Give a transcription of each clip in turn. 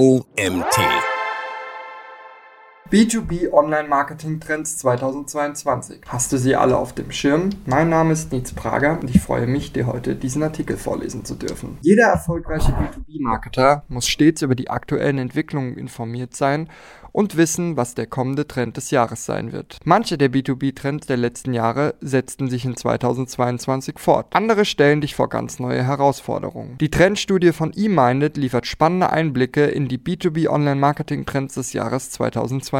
OMT. B2B Online Marketing Trends 2022. Hast du sie alle auf dem Schirm? Mein Name ist Nietz Prager und ich freue mich, dir heute diesen Artikel vorlesen zu dürfen. Jeder erfolgreiche B2B-Marketer muss stets über die aktuellen Entwicklungen informiert sein und wissen, was der kommende Trend des Jahres sein wird. Manche der B2B-Trends der letzten Jahre setzten sich in 2022 fort. Andere stellen dich vor ganz neue Herausforderungen. Die Trendstudie von eMinded liefert spannende Einblicke in die B2B Online-Marketing-Trends des Jahres 2022.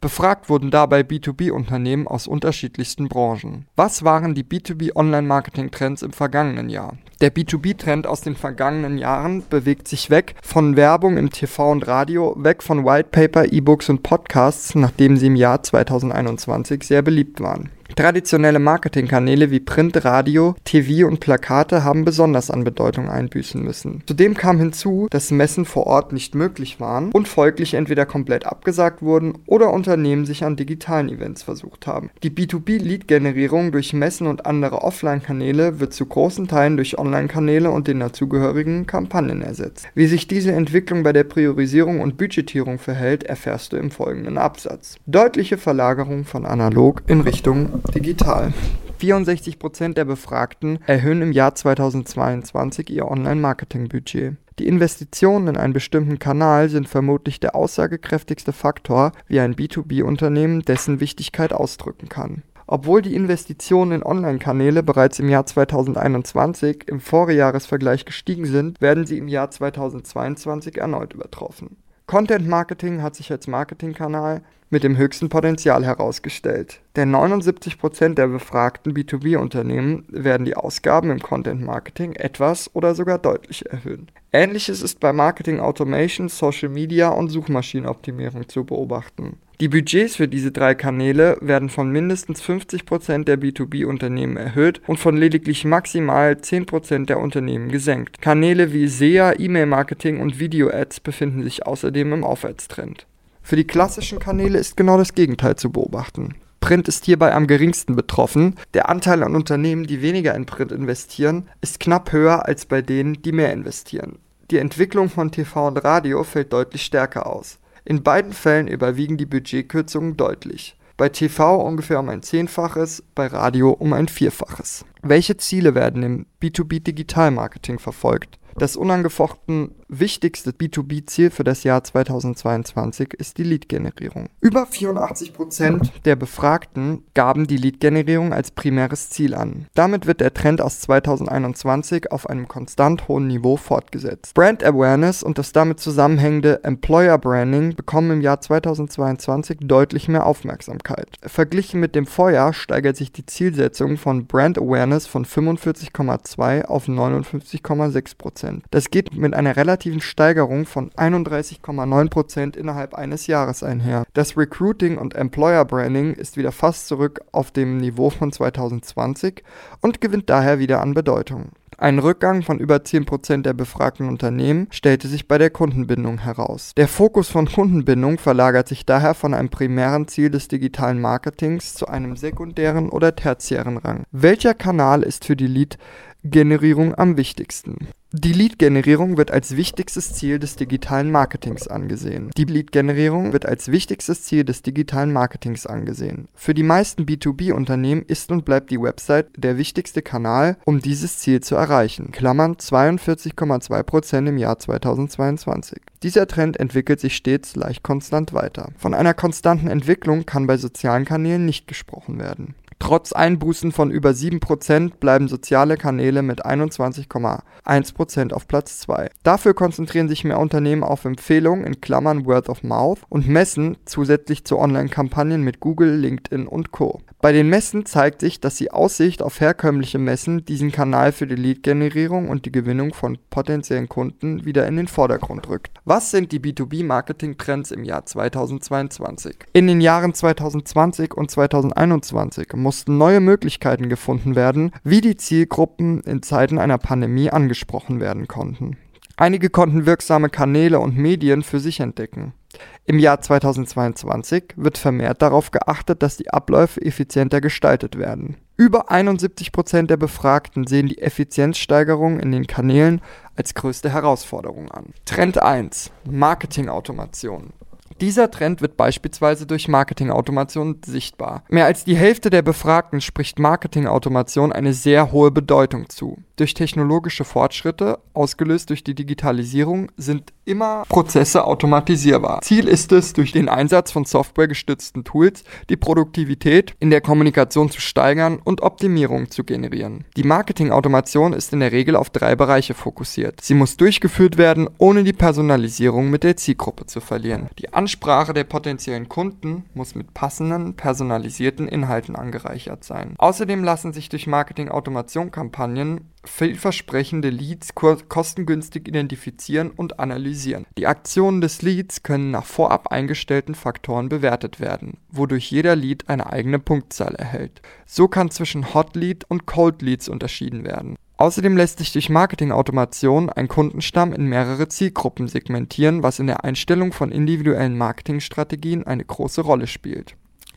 Befragt wurden dabei B2B-Unternehmen aus unterschiedlichsten Branchen. Was waren die B2B Online-Marketing-Trends im vergangenen Jahr? Der B2B-Trend aus den vergangenen Jahren bewegt sich weg von Werbung im TV und Radio, weg von Whitepaper, E-Books und Podcasts, nachdem sie im Jahr 2021 sehr beliebt waren. Traditionelle Marketingkanäle wie Print, Radio, TV und Plakate haben besonders an Bedeutung einbüßen müssen. Zudem kam hinzu, dass Messen vor Ort nicht möglich waren und folglich entweder komplett abgesagt wurden oder Unternehmen sich an digitalen Events versucht haben. Die B2B-Lead-Generierung durch Messen und andere Offline-Kanäle wird zu großen Teilen durch Online-Kanäle und den dazugehörigen Kampagnen ersetzt. Wie sich diese Entwicklung bei der Priorisierung und Budgetierung verhält, erfährst du im folgenden Absatz. Deutliche Verlagerung von analog in Richtung digital. 64% der Befragten erhöhen im Jahr 2022 ihr Online-Marketing-Budget. Die Investitionen in einen bestimmten Kanal sind vermutlich der aussagekräftigste Faktor, wie ein B2B-Unternehmen dessen Wichtigkeit ausdrücken kann. Obwohl die Investitionen in Online-Kanäle bereits im Jahr 2021 im Vorjahresvergleich gestiegen sind, werden sie im Jahr 2022 erneut übertroffen. Content Marketing hat sich als Marketingkanal mit dem höchsten Potenzial herausgestellt. Denn 79% der befragten B2B-Unternehmen werden die Ausgaben im Content Marketing etwas oder sogar deutlich erhöhen. Ähnliches ist bei Marketing Automation, Social Media und Suchmaschinenoptimierung zu beobachten. Die Budgets für diese drei Kanäle werden von mindestens 50% der B2B-Unternehmen erhöht und von lediglich maximal 10% der Unternehmen gesenkt. Kanäle wie SEA, E-Mail-Marketing und Video-Ads befinden sich außerdem im Aufwärtstrend. Für die klassischen Kanäle ist genau das Gegenteil zu beobachten. Print ist hierbei am geringsten betroffen. Der Anteil an Unternehmen, die weniger in Print investieren, ist knapp höher als bei denen, die mehr investieren. Die Entwicklung von TV und Radio fällt deutlich stärker aus. In beiden Fällen überwiegen die Budgetkürzungen deutlich. Bei TV ungefähr um ein Zehnfaches, bei Radio um ein Vierfaches. Welche Ziele werden im B2B Digitalmarketing verfolgt? Das unangefochten wichtigste B2B-Ziel für das Jahr 2022 ist die Lead-Generierung. Über 84% der Befragten gaben die Lead-Generierung als primäres Ziel an. Damit wird der Trend aus 2021 auf einem konstant hohen Niveau fortgesetzt. Brand Awareness und das damit zusammenhängende Employer Branding bekommen im Jahr 2022 deutlich mehr Aufmerksamkeit. Verglichen mit dem Vorjahr steigert sich die Zielsetzung von Brand Awareness von 45,2 auf 59,6%. Prozent. Das geht mit einer relativen Steigerung von 31,9 Prozent innerhalb eines Jahres einher. Das Recruiting und Employer Branding ist wieder fast zurück auf dem Niveau von 2020 und gewinnt daher wieder an Bedeutung. Ein Rückgang von über 10% der befragten Unternehmen stellte sich bei der Kundenbindung heraus. Der Fokus von Kundenbindung verlagert sich daher von einem primären Ziel des digitalen Marketings zu einem sekundären oder tertiären Rang. Welcher Kanal ist für die Lead-Generierung am wichtigsten? Die Lead-Generierung wird als wichtigstes Ziel des digitalen Marketings angesehen. Die Lead-Generierung wird als wichtigstes Ziel des digitalen Marketings angesehen. Für die meisten B2B-Unternehmen ist und bleibt die Website der wichtigste Kanal, um dieses Ziel zu erreichen. Klammern 42,2% im Jahr 2022. Dieser Trend entwickelt sich stets leicht konstant weiter. Von einer konstanten Entwicklung kann bei sozialen Kanälen nicht gesprochen werden. Trotz Einbußen von über 7% bleiben soziale Kanäle mit 21,1% auf Platz 2. Dafür konzentrieren sich mehr Unternehmen auf Empfehlungen in Klammern Word of Mouth und Messen zusätzlich zu Online-Kampagnen mit Google, LinkedIn und Co. Bei den Messen zeigt sich, dass die Aussicht auf herkömmliche Messen diesen Kanal für die Lead-Generierung und die Gewinnung von potenziellen Kunden wieder in den Vordergrund rückt. Was sind die B2B-Marketing-Trends im Jahr 2022? In den Jahren 2020 und 2021 mussten neue Möglichkeiten gefunden werden, wie die Zielgruppen in Zeiten einer Pandemie angesprochen werden konnten. Einige konnten wirksame Kanäle und Medien für sich entdecken. Im Jahr 2022 wird vermehrt darauf geachtet, dass die Abläufe effizienter gestaltet werden. Über 71% der Befragten sehen die Effizienzsteigerung in den Kanälen als größte Herausforderung an. Trend 1. Marketingautomation. Dieser Trend wird beispielsweise durch Marketingautomation sichtbar. Mehr als die Hälfte der Befragten spricht Marketingautomation eine sehr hohe Bedeutung zu. Durch technologische Fortschritte, ausgelöst durch die Digitalisierung, sind immer Prozesse automatisierbar. Ziel ist es, durch den Einsatz von softwaregestützten Tools die Produktivität in der Kommunikation zu steigern und Optimierung zu generieren. Die Marketingautomation ist in der Regel auf drei Bereiche fokussiert. Sie muss durchgeführt werden, ohne die Personalisierung mit der Zielgruppe zu verlieren. Die Ansprache der potenziellen Kunden muss mit passenden, personalisierten Inhalten angereichert sein. Außerdem lassen sich durch Marketing-Automation-Kampagnen vielversprechende Leads kostengünstig identifizieren und analysieren. Die Aktionen des Leads können nach vorab eingestellten Faktoren bewertet werden, wodurch jeder Lead eine eigene Punktzahl erhält. So kann zwischen Hot Lead und Cold Leads unterschieden werden. Außerdem lässt sich durch Marketingautomation ein Kundenstamm in mehrere Zielgruppen segmentieren, was in der Einstellung von individuellen Marketingstrategien eine große Rolle spielt.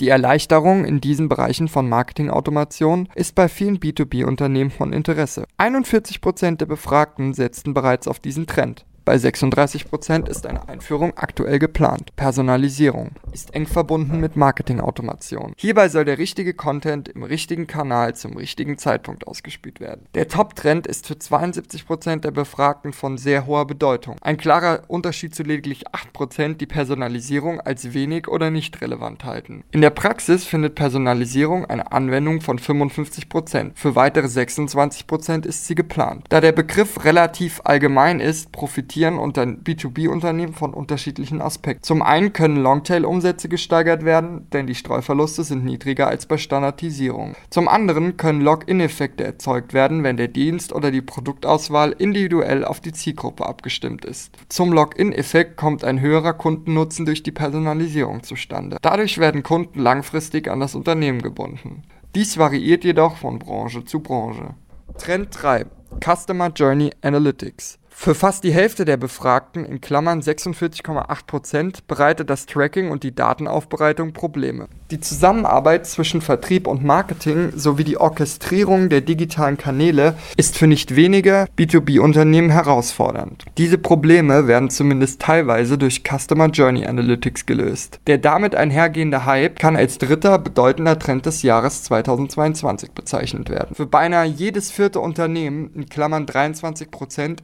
Die Erleichterung in diesen Bereichen von Marketingautomation ist bei vielen B2B-Unternehmen von Interesse. 41% der Befragten setzten bereits auf diesen Trend. Bei 36% ist eine Einführung aktuell geplant. Personalisierung ist eng verbunden mit Marketingautomation. Hierbei soll der richtige Content im richtigen Kanal zum richtigen Zeitpunkt ausgespielt werden. Der Top-Trend ist für 72% der Befragten von sehr hoher Bedeutung. Ein klarer Unterschied zu lediglich 8%, die Personalisierung als wenig oder nicht relevant halten. In der Praxis findet Personalisierung eine Anwendung von 55%. Für weitere 26% ist sie geplant. Da der Begriff relativ allgemein ist, profitiert profitieren unter B2B-Unternehmen von unterschiedlichen Aspekten. Zum einen können Longtail-Umsätze gesteigert werden, denn die Streuverluste sind niedriger als bei Standardisierung. Zum anderen können Login-Effekte erzeugt werden, wenn der Dienst oder die Produktauswahl individuell auf die Zielgruppe abgestimmt ist. Zum Login-Effekt kommt ein höherer Kundennutzen durch die Personalisierung zustande. Dadurch werden Kunden langfristig an das Unternehmen gebunden. Dies variiert jedoch von Branche zu Branche. Trend 3. Customer Journey Analytics. Für fast die Hälfte der Befragten in Klammern (46,8 bereitet das Tracking und die Datenaufbereitung Probleme. Die Zusammenarbeit zwischen Vertrieb und Marketing sowie die Orchestrierung der digitalen Kanäle ist für nicht wenige B2B-Unternehmen herausfordernd. Diese Probleme werden zumindest teilweise durch Customer Journey Analytics gelöst. Der damit einhergehende Hype kann als dritter bedeutender Trend des Jahres 2022 bezeichnet werden. Für beinahe jedes vierte Unternehmen in Klammern (23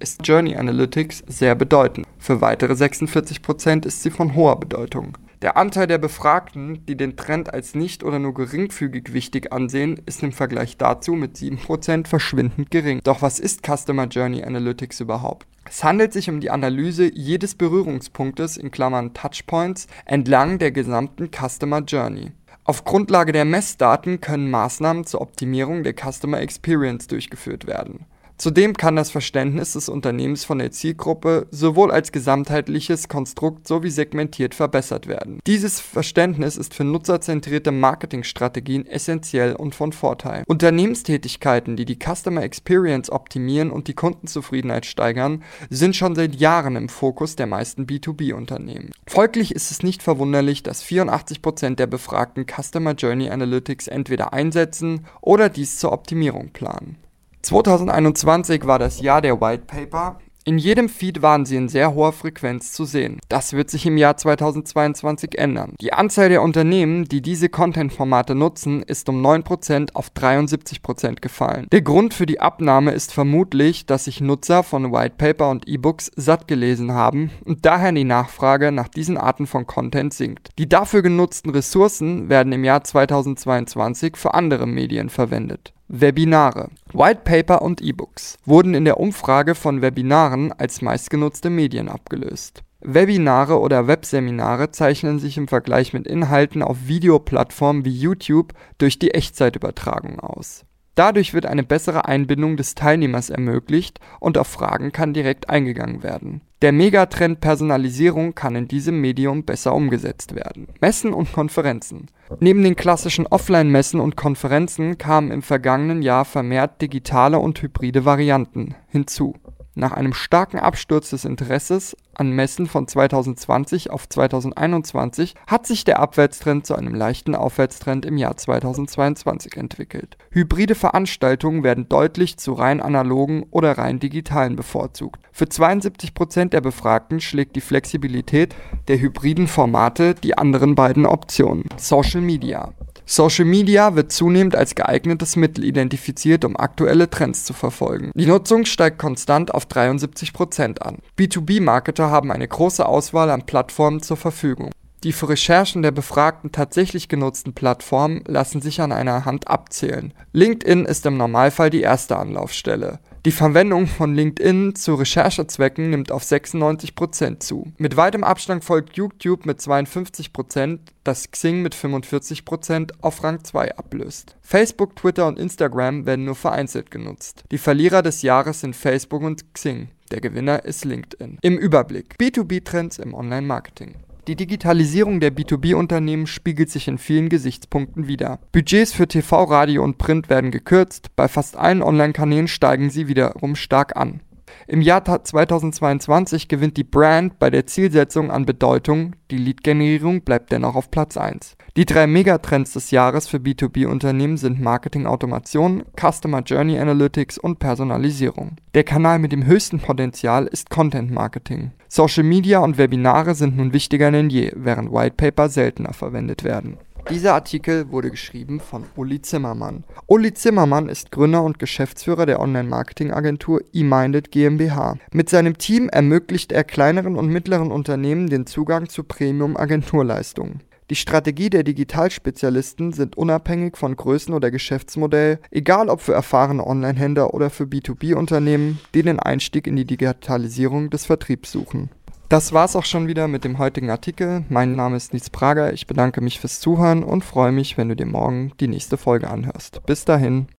ist Journey Journey Analytics sehr bedeutend. Für weitere 46% ist sie von hoher Bedeutung. Der Anteil der Befragten, die den Trend als nicht oder nur geringfügig wichtig ansehen, ist im Vergleich dazu mit 7% verschwindend gering. Doch was ist Customer Journey Analytics überhaupt? Es handelt sich um die Analyse jedes Berührungspunktes in Klammern Touchpoints entlang der gesamten Customer Journey. Auf Grundlage der Messdaten können Maßnahmen zur Optimierung der Customer Experience durchgeführt werden. Zudem kann das Verständnis des Unternehmens von der Zielgruppe sowohl als gesamtheitliches Konstrukt sowie segmentiert verbessert werden. Dieses Verständnis ist für nutzerzentrierte Marketingstrategien essentiell und von Vorteil. Unternehmenstätigkeiten, die die Customer Experience optimieren und die Kundenzufriedenheit steigern, sind schon seit Jahren im Fokus der meisten B2B-Unternehmen. Folglich ist es nicht verwunderlich, dass 84% der Befragten Customer Journey Analytics entweder einsetzen oder dies zur Optimierung planen. 2021 war das Jahr der White Paper. In jedem Feed waren sie in sehr hoher Frequenz zu sehen. Das wird sich im Jahr 2022 ändern. Die Anzahl der Unternehmen, die diese Content-Formate nutzen, ist um 9% auf 73% gefallen. Der Grund für die Abnahme ist vermutlich, dass sich Nutzer von White Paper und E-Books satt gelesen haben und daher die Nachfrage nach diesen Arten von Content sinkt. Die dafür genutzten Ressourcen werden im Jahr 2022 für andere Medien verwendet. Webinare. White Paper und E-Books wurden in der Umfrage von Webinaren als meistgenutzte Medien abgelöst. Webinare oder Webseminare zeichnen sich im Vergleich mit Inhalten auf Videoplattformen wie YouTube durch die Echtzeitübertragung aus. Dadurch wird eine bessere Einbindung des Teilnehmers ermöglicht und auf Fragen kann direkt eingegangen werden. Der Megatrend Personalisierung kann in diesem Medium besser umgesetzt werden. Messen und Konferenzen. Neben den klassischen Offline-Messen und Konferenzen kamen im vergangenen Jahr vermehrt digitale und hybride Varianten hinzu Nach einem starken Absturz des Interesses an Messen von 2020 auf 2021 hat sich der Abwärtstrend zu einem leichten Aufwärtstrend im Jahr 2022 entwickelt. Hybride Veranstaltungen werden deutlich zu rein analogen oder rein digitalen bevorzugt. Für 72 Prozent der Befragten schlägt die Flexibilität der hybriden Formate die anderen beiden Optionen. Social Media Social Media wird zunehmend als geeignetes Mittel identifiziert, um aktuelle Trends zu verfolgen. Die Nutzung steigt konstant auf 73% an. B2B-Marketer haben eine große Auswahl an Plattformen zur Verfügung. Die für Recherchen der Befragten tatsächlich genutzten Plattformen lassen sich an einer Hand abzählen. LinkedIn ist im Normalfall die erste Anlaufstelle. Die Verwendung von LinkedIn zu Recherchezwecken nimmt auf 96% zu. Mit weitem Abstand folgt YouTube mit 52%, das Xing mit 45% auf Rang 2 ablöst. Facebook, Twitter und Instagram werden nur vereinzelt genutzt. Die Verlierer des Jahres sind Facebook und Xing. Der Gewinner ist LinkedIn. Im Überblick B2B-Trends im Online-Marketing. Die Digitalisierung der B2B-Unternehmen spiegelt sich in vielen Gesichtspunkten wider. Budgets für TV, Radio und Print werden gekürzt, bei fast allen Online-Kanälen steigen sie wiederum stark an. Im Jahr 2022 gewinnt die Brand bei der Zielsetzung an Bedeutung, die Lead-Generierung bleibt dennoch auf Platz 1. Die drei Megatrends des Jahres für B2B-Unternehmen sind Marketing-Automation, Customer Journey Analytics und Personalisierung. Der Kanal mit dem höchsten Potenzial ist Content-Marketing. Social Media und Webinare sind nun wichtiger denn je, während Whitepaper seltener verwendet werden. Dieser Artikel wurde geschrieben von Uli Zimmermann. Uli Zimmermann ist Gründer und Geschäftsführer der Online-Marketing-Agentur eMinded GmbH. Mit seinem Team ermöglicht er kleineren und mittleren Unternehmen den Zugang zu Premium-Agenturleistungen. Die Strategie der Digitalspezialisten sind unabhängig von Größen oder Geschäftsmodell, egal ob für erfahrene Online-Händler oder für B2B-Unternehmen, die den Einstieg in die Digitalisierung des Vertriebs suchen. Das war's auch schon wieder mit dem heutigen Artikel. Mein Name ist Nils Prager. Ich bedanke mich fürs Zuhören und freue mich, wenn du dir morgen die nächste Folge anhörst. Bis dahin.